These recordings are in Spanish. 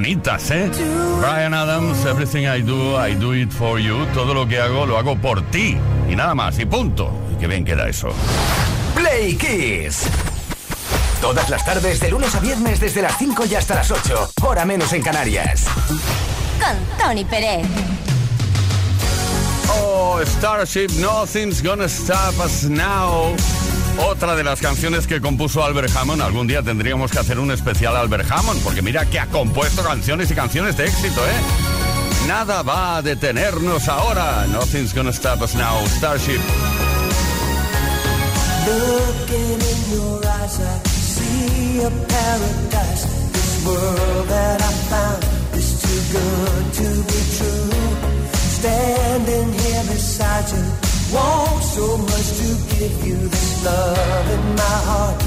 bonitas, ¿eh? Brian Adams, Everything I Do, I Do It For You. Todo lo que hago, lo hago por ti. Y nada más, y punto. Y qué bien queda eso. Play Kiss. Todas las tardes, de lunes a viernes, desde las 5 y hasta las 8. Hora menos en Canarias. Con Tony Pérez. Oh, Starship, Nothing's Gonna Stop Us Now. Otra de las canciones que compuso Albert Hammond. Algún día tendríamos que hacer un especial Albert Hammond, porque mira que ha compuesto canciones y canciones de éxito, ¿eh? Nada va a detenernos ahora. Nothing's gonna stop us now. Starship. Looking in your eyes, I see a paradise. This world that I found is too good to be true. Standing here beside you. Want so much to give you love in my heart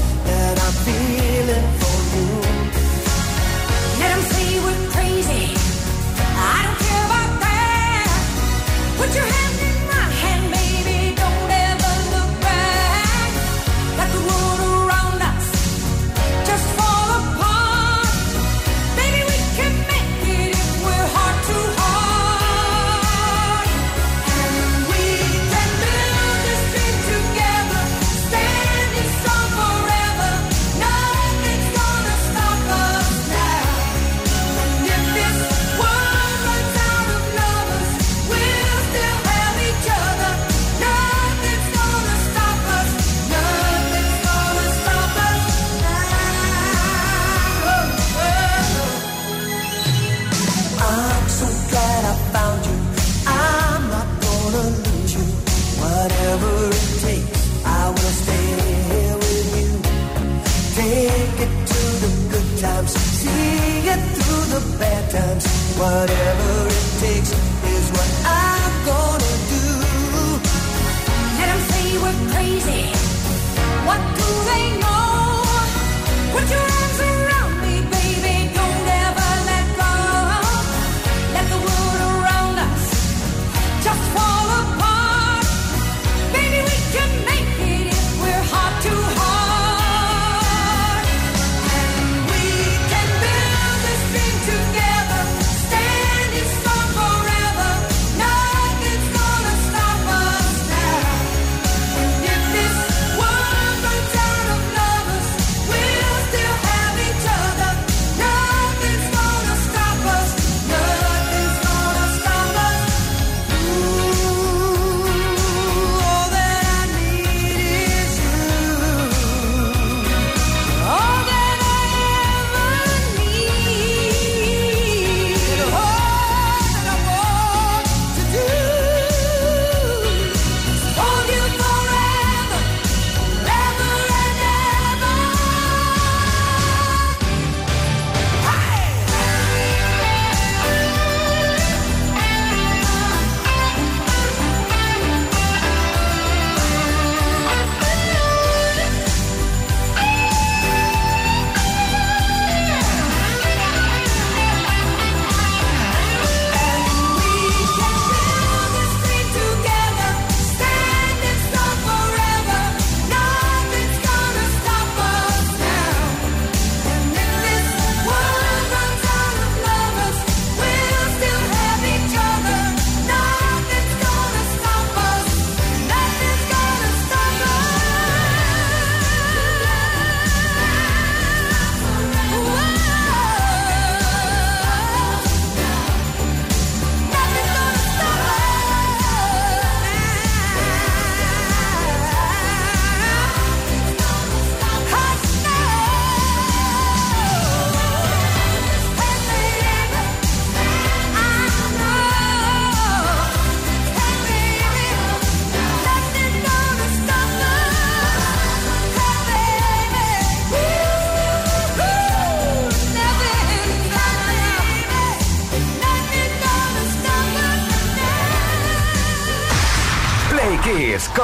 What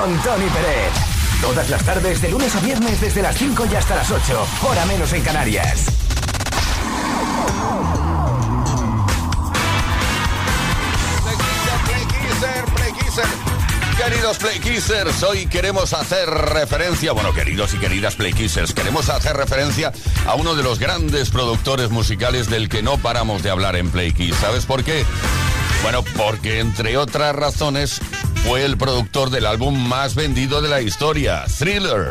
con Tony Pérez. Todas las tardes, de lunes a viernes, desde las 5 y hasta las 8. Hora menos en Canarias. Queridos Play Kissers, hoy queremos hacer referencia, bueno, queridos y queridas Play Kissers, queremos hacer referencia a uno de los grandes productores musicales del que no paramos de hablar en Play Kiss. ¿Sabes por qué? Bueno, porque entre otras razones fue el productor del álbum más vendido de la historia, Thriller.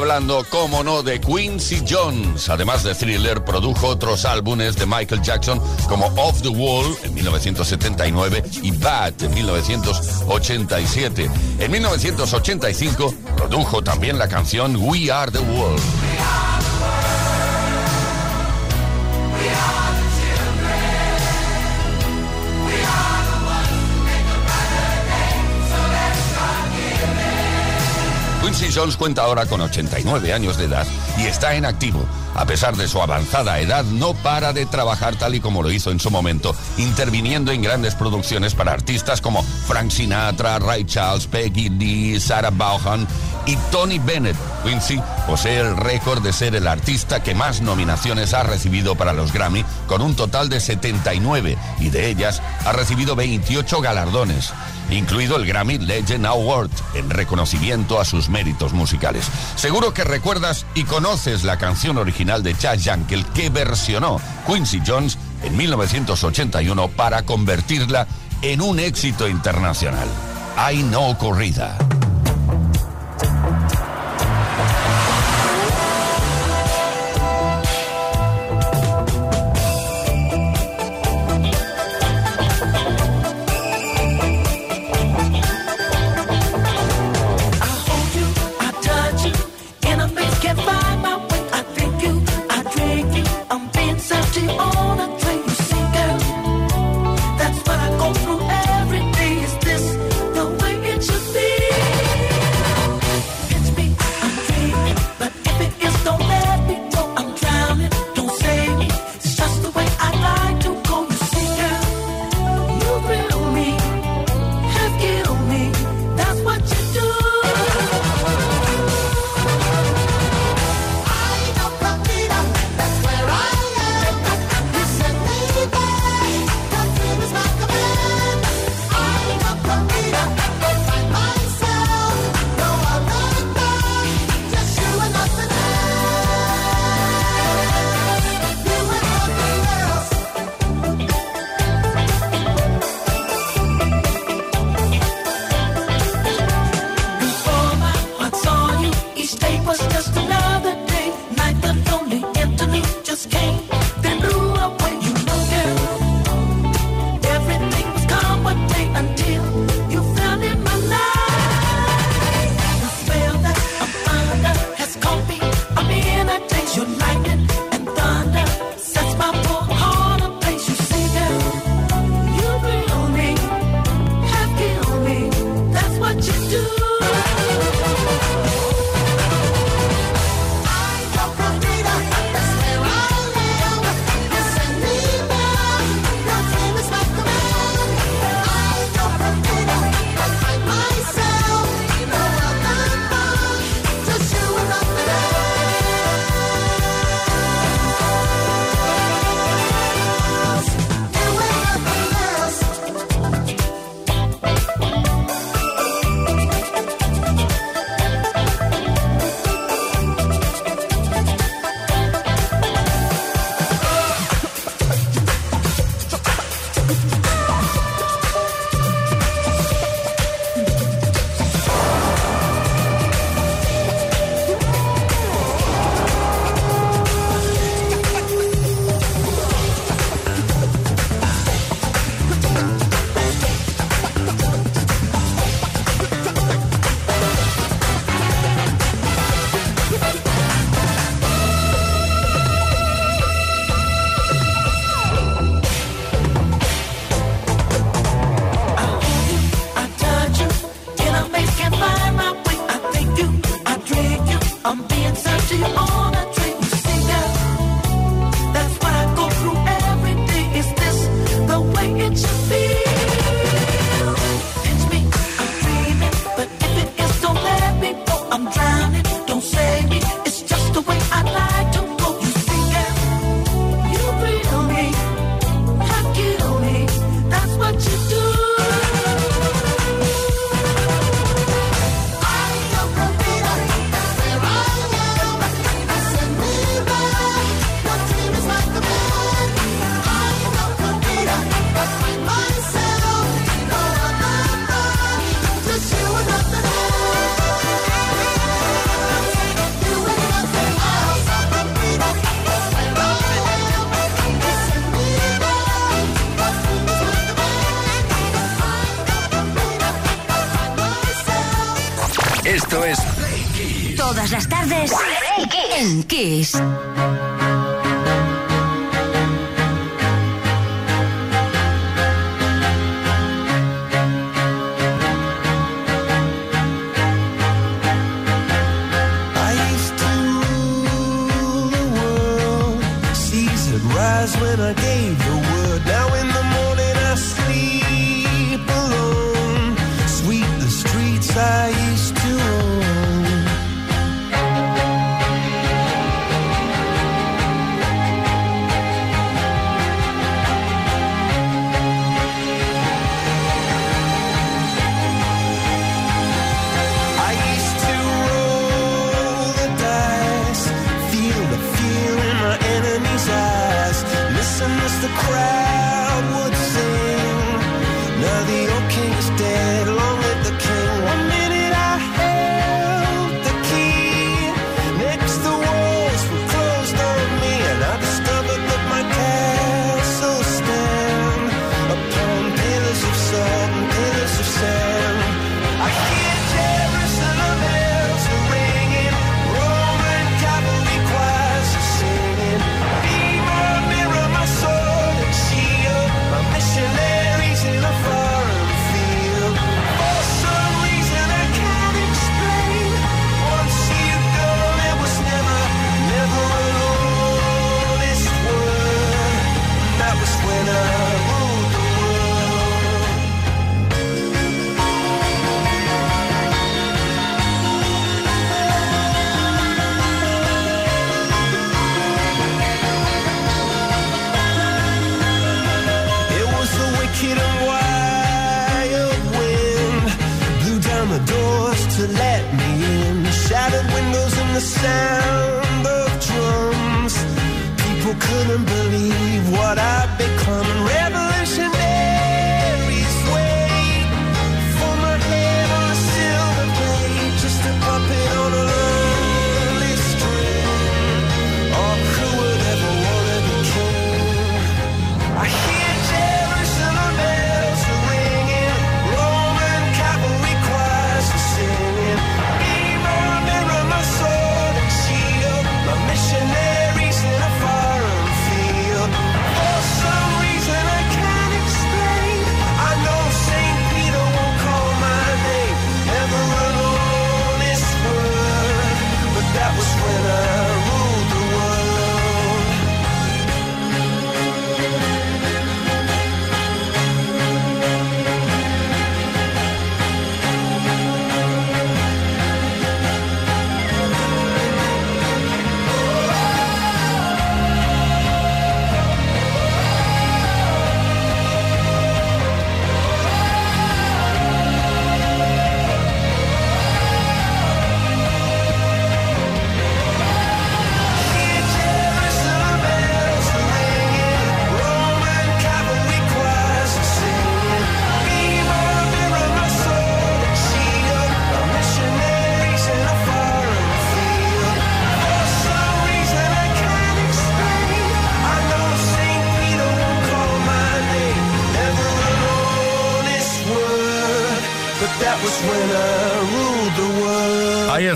Hablando, como no, de Quincy Jones. Además de Thriller, produjo otros álbumes de Michael Jackson como Off the Wall en 1979 y Bad en 1987. En 1985 produjo también la canción We Are the World. Quincy Jones cuenta ahora con 89 años de edad y está en activo. A pesar de su avanzada edad, no para de trabajar tal y como lo hizo en su momento, interviniendo en grandes producciones para artistas como Frank Sinatra, Ray Charles, Peggy Lee, Sarah Vaughan y Tony Bennett. Quincy posee el récord de ser el artista que más nominaciones ha recibido para los Grammy, con un total de 79, y de ellas ha recibido 28 galardones incluido el Grammy Legend Award, en reconocimiento a sus méritos musicales. Seguro que recuerdas y conoces la canción original de Chad Yankel que versionó Quincy Jones en 1981 para convertirla en un éxito internacional. Hay no corrida. Esto es. Todas las tardes en Kiss.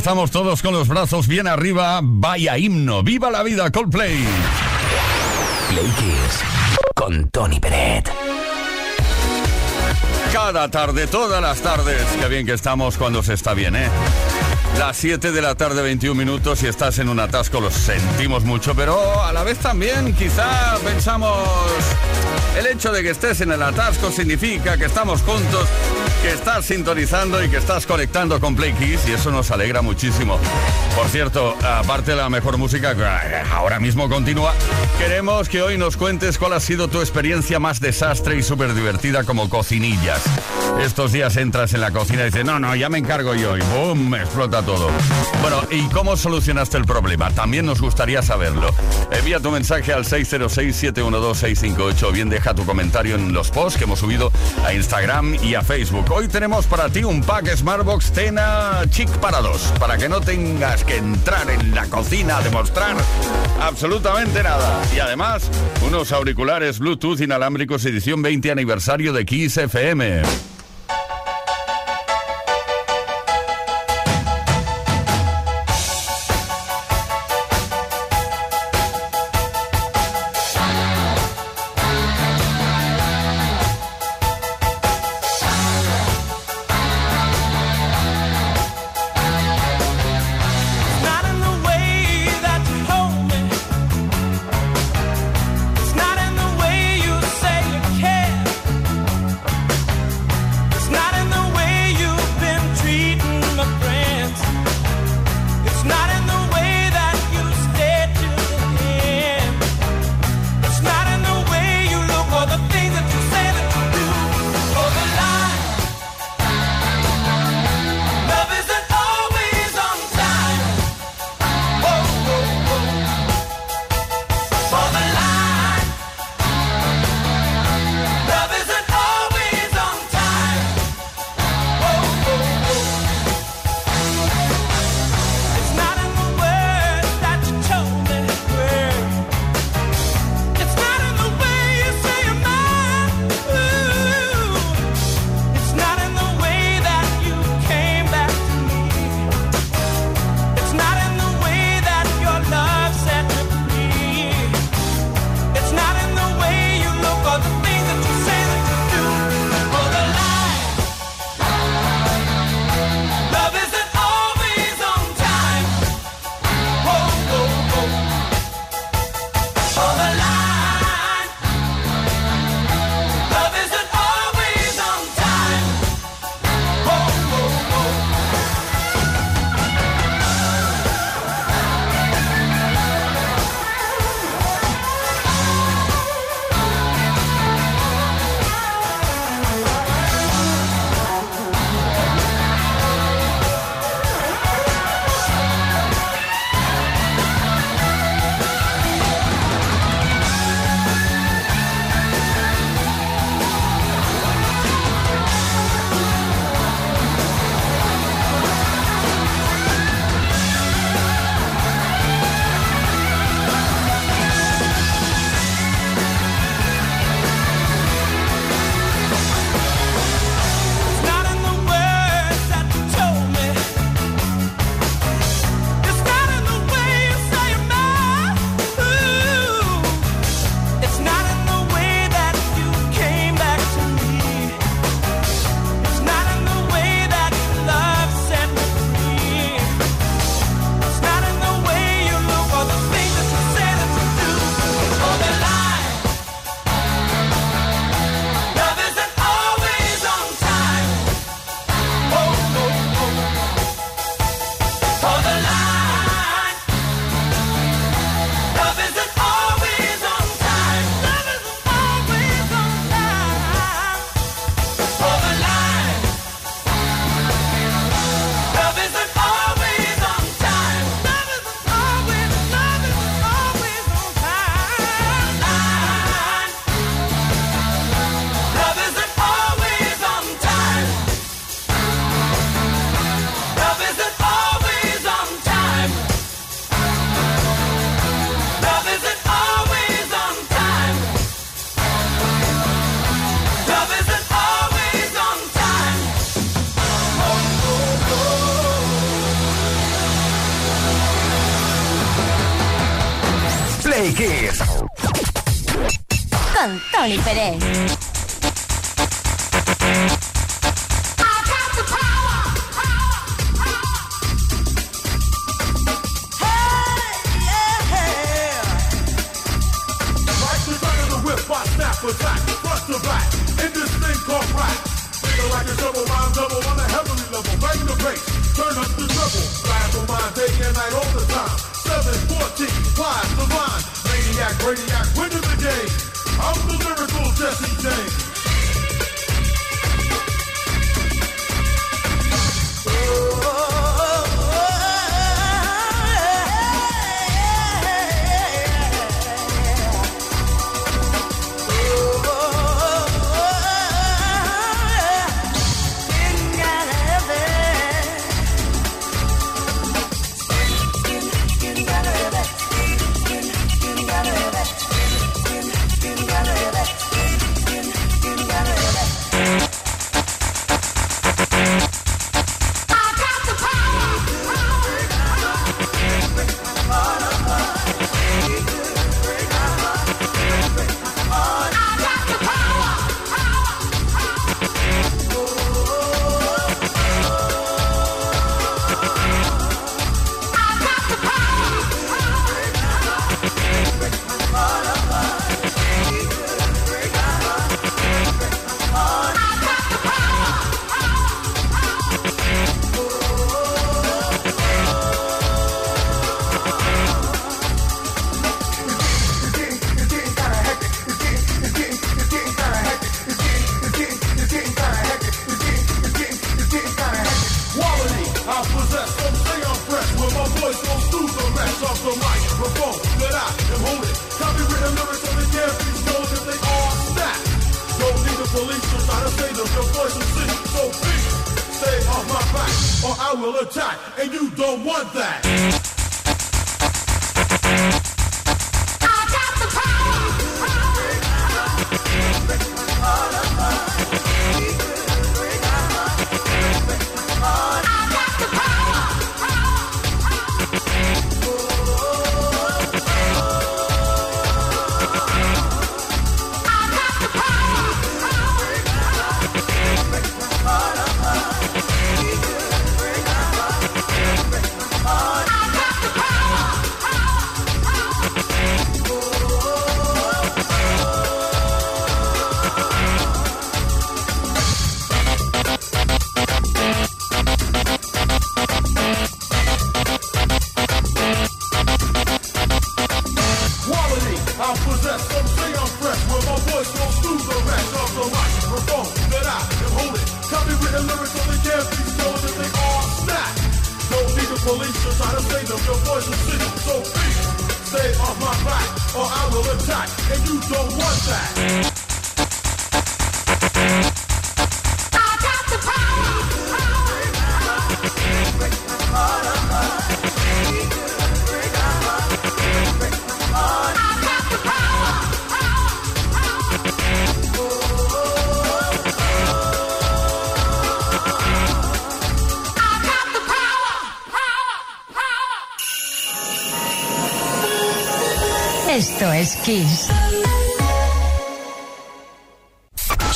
Estamos todos con los brazos bien arriba. Vaya himno. ¡Viva la vida, Coldplay! Play Kiss con Tony Peret. Cada tarde, todas las tardes. Qué bien que estamos cuando se está bien, ¿eh? Las 7 de la tarde, 21 minutos. Si estás en un atasco, lo sentimos mucho, pero a la vez también quizá pensamos. El hecho de que estés en el atasco significa que estamos juntos, que estás sintonizando y que estás conectando con Play Kiss y eso nos alegra muchísimo. Por cierto, aparte de la mejor música que ahora mismo continúa, queremos que hoy nos cuentes cuál ha sido tu experiencia más desastre y súper divertida como cocinillas. Estos días entras en la cocina y dices, no, no, ya me encargo yo y ¡boom! explota todo. Bueno, ¿y cómo solucionaste el problema? También nos gustaría saberlo. Envía tu mensaje al 606-712-658 o bien deja tu comentario en los posts que hemos subido a Instagram y a Facebook. Hoy tenemos para ti un pack Smartbox Tena Chic para dos, para que no tengas que entrar en la cocina a demostrar absolutamente nada. Y además, unos auriculares Bluetooth inalámbricos edición 20 aniversario de Kiss FM.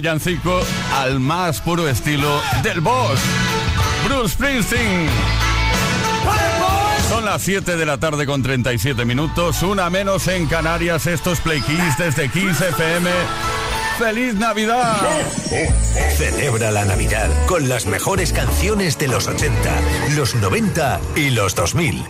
villancico al más puro estilo del boss, Bruce Springsteen. Son las 7 de la tarde con 37 minutos, una menos en Canarias. Estos Play Kiss desde Kiss FM. ¡Feliz Navidad! Celebra la Navidad con las mejores canciones de los 80, los 90 y los 2000.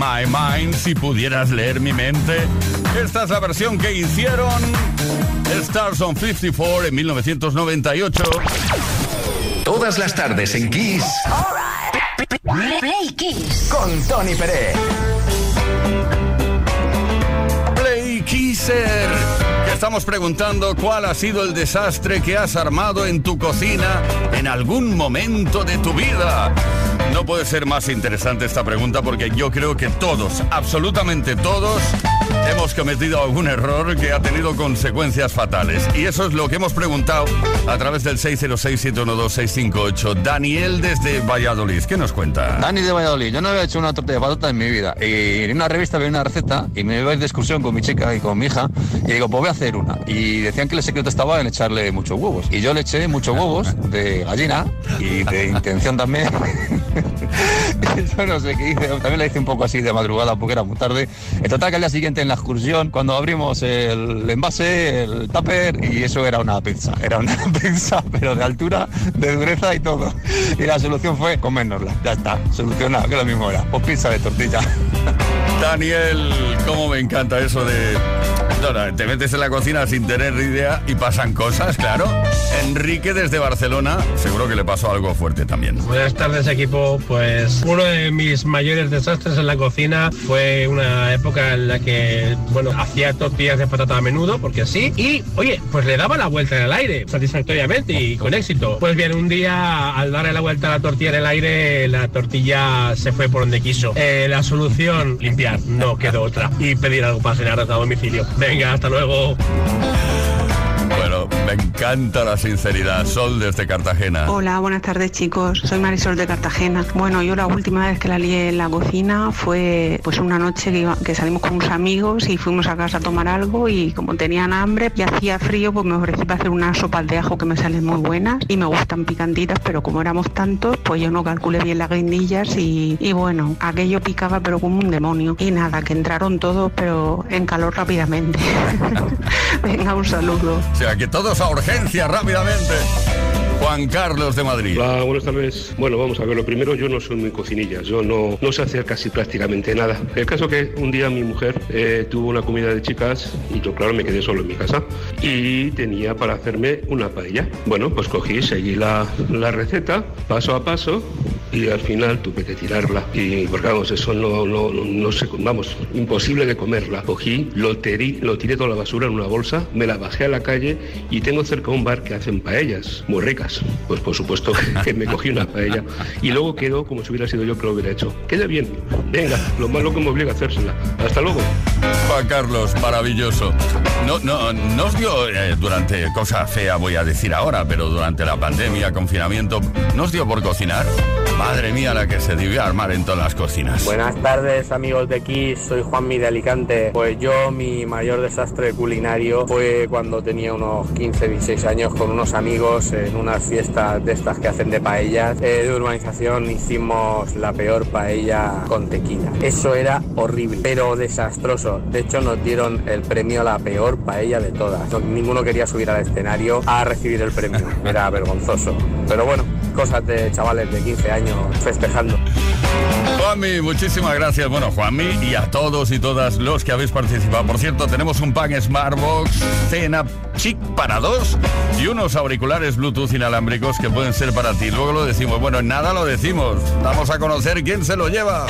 My Mind, si pudieras leer mi mente. Esta es la versión que hicieron Stars on 54 en 1998. Todas las tardes en Kiss Play Kiss. con Tony Pérez. Play Kisser. Estamos preguntando cuál ha sido el desastre que has armado en tu cocina en algún momento de tu vida. No puede ser más interesante esta pregunta porque yo creo que todos, absolutamente todos, hemos cometido algún error que ha tenido consecuencias fatales. Y eso es lo que hemos preguntado a través del 606-712-658. Daniel desde Valladolid, ¿qué nos cuenta? Dani de Valladolid, yo no había hecho una tortilla de patata en mi vida. Y en una revista vi una receta y me iba a ir de excursión con mi chica y con mi hija. Y digo, pues voy a hacer una. Y decían que el secreto estaba en echarle muchos huevos. Y yo le eché muchos huevos de gallina y de intención también. Yo no sé qué hice, también la hice un poco así de madrugada porque era muy tarde. En total que al día siguiente en la excursión, cuando abrimos el envase, el tupper, y eso era una pizza. Era una pizza, pero de altura, de dureza y todo. Y la solución fue comérnosla. Ya está, solucionado, que lo mismo era. Pues pizza de tortilla. Daniel, cómo me encanta eso de... Te metes en la cocina sin tener idea y pasan cosas, claro. Enrique desde Barcelona, seguro que le pasó algo fuerte también. Buenas tardes equipo, pues uno de mis mayores desastres en la cocina fue una época en la que, bueno, hacía tortillas de patata a menudo, porque sí, y oye, pues le daba la vuelta en el aire, satisfactoriamente y con éxito. Pues bien, un día al darle la vuelta a la tortilla en el aire, la tortilla se fue por donde quiso. Eh, la solución, limpiar, no quedó otra, y pedir algo para cenar a domicilio. Venga, hasta luego. Me encanta la sinceridad. Sol desde Cartagena. Hola, buenas tardes chicos. Soy Marisol de Cartagena. Bueno, yo la última vez que la lié en la cocina fue pues una noche que, iba- que salimos con unos amigos y fuimos a casa a tomar algo y como tenían hambre y hacía frío, pues me ofrecí para hacer unas sopas de ajo que me salen muy buenas y me gustan picantitas, pero como éramos tantos, pues yo no calculé bien las guindillas y, y bueno, aquello picaba pero como un demonio. Y nada, que entraron todos pero en calor rápidamente. Venga, un saludo. O sea, que todos a urgencia rápidamente. Juan Carlos de Madrid. Hola, buenas tardes. Bueno, vamos a ver, lo primero, yo no soy muy cocinilla, yo no, no sé hacer casi prácticamente nada. El caso que un día mi mujer eh, tuvo una comida de chicas y yo, claro, me quedé solo en mi casa y tenía para hacerme una paella. Bueno, pues cogí, seguí la, la receta paso a paso y al final tuve que tirarla. Y, porque vamos, eso no, no, no, sé, vamos, imposible de comerla. Cogí, lo, lo tiré toda la basura en una bolsa, me la bajé a la calle y tengo cerca un bar que hacen paellas, muy ricas. Pues por supuesto que me cogí una paella y luego quedó como si hubiera sido yo que lo hubiera hecho. Queda bien, venga, lo malo que me obliga a hacérsela. Hasta luego. Juan Carlos, maravilloso. No, no, no os dio eh, durante, cosa fea voy a decir ahora, pero durante la pandemia, confinamiento, ¿no dio por cocinar? Madre mía, la que se debió armar en todas las cocinas. Buenas tardes amigos de Kiss, soy Juanmi de Alicante. Pues yo mi mayor desastre culinario fue cuando tenía unos 15, 16 años con unos amigos en unas fiestas de estas que hacen de paellas. Eh, de urbanización hicimos la peor paella con tequila. Eso era horrible, pero desastroso. De hecho nos dieron el premio a la peor paella de todas. No- ninguno quería subir al escenario a recibir el premio. Era vergonzoso. Pero bueno, cosas de chavales de 15 años festejando. Juanmi, muchísimas gracias. Bueno, Juanmi y a todos y todas los que habéis participado. Por cierto, tenemos un pan Smartbox Cena Chic para dos y unos auriculares Bluetooth inalámbricos que pueden ser para ti. Luego lo decimos. Bueno, en nada lo decimos. Vamos a conocer quién se lo lleva.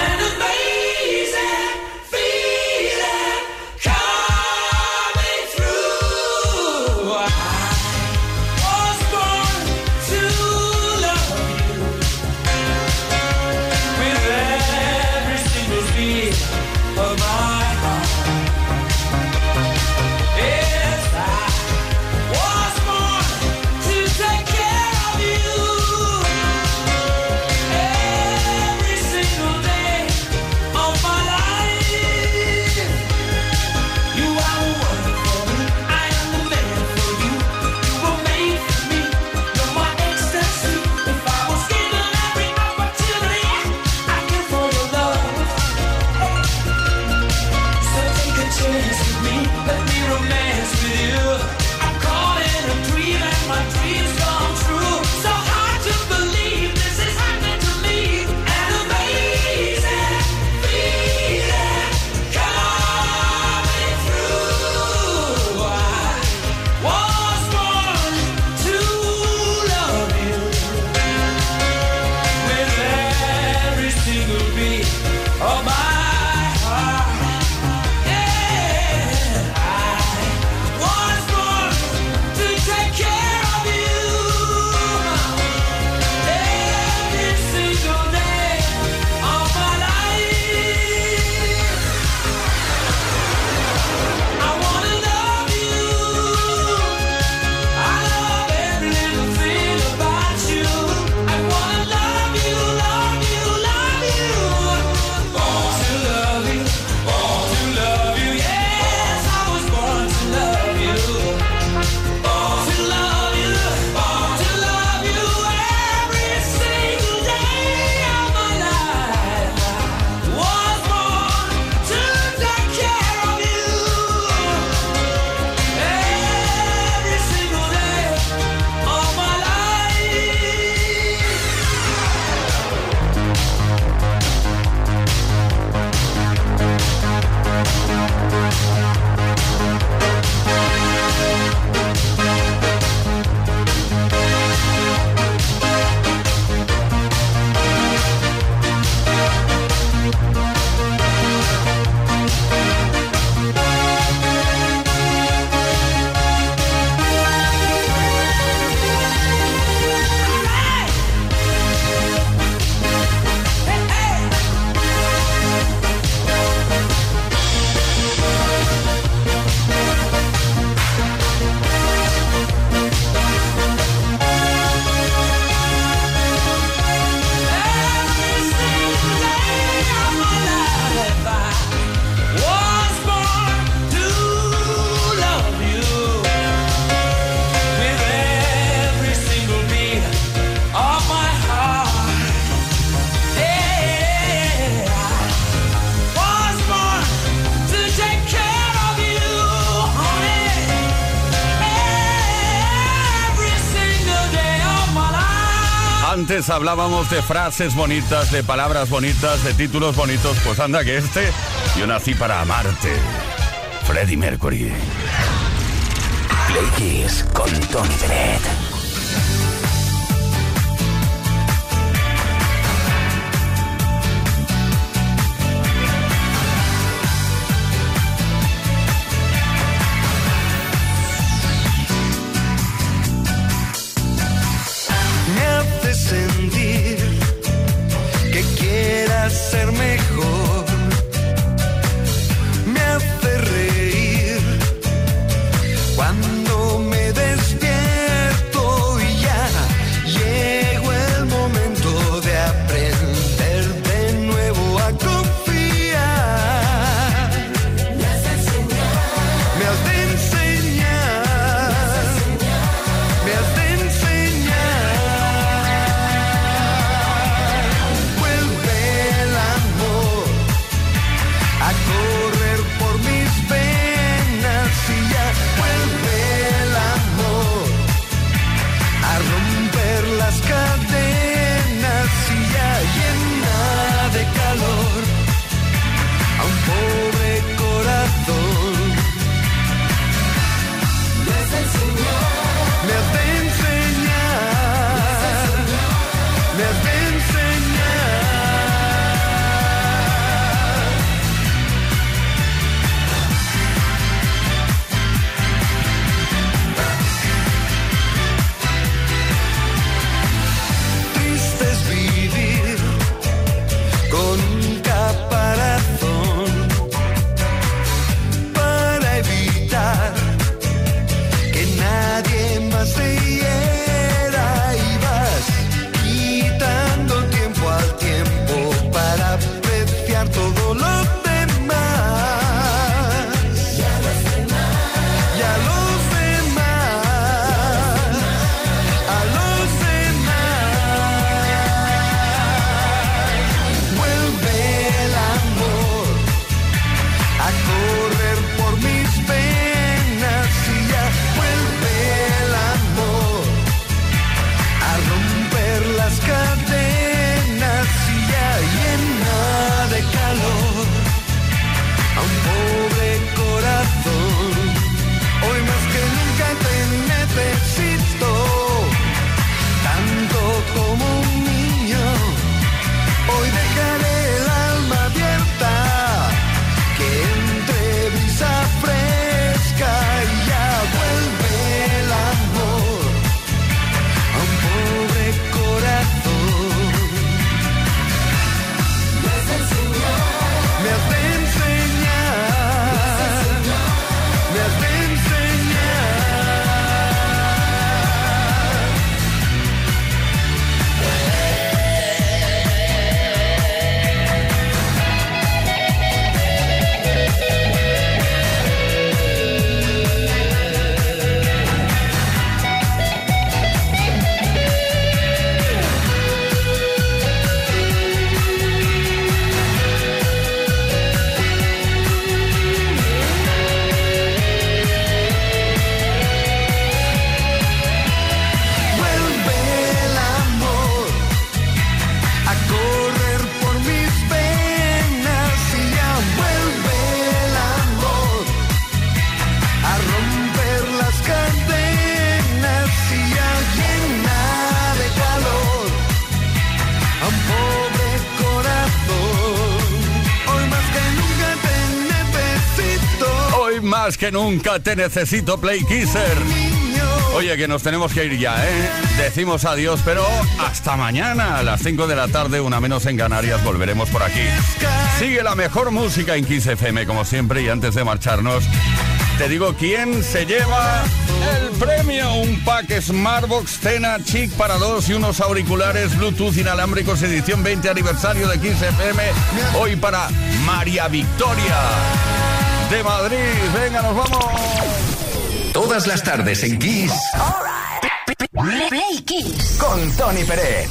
Hablábamos de frases bonitas, de palabras bonitas, de títulos bonitos. Pues anda que este, yo nací para amarte. Freddie Mercury. Play con Tony Peret. Nunca te necesito, Play Kisser. Oye, que nos tenemos que ir ya, ¿eh? Decimos adiós, pero hasta mañana a las 5 de la tarde, una menos en Canarias, volveremos por aquí. Sigue la mejor música en Kiss FM, como siempre, y antes de marcharnos, te digo quién se lleva el premio. Un pack Smartbox Cena Chic para dos y unos auriculares Bluetooth inalámbricos edición 20 aniversario de Kiss FM. Hoy para María Victoria de Madrid. Venga, nos vamos. Todas las tardes en Kiss. Play Kiss. Con Tony Peret.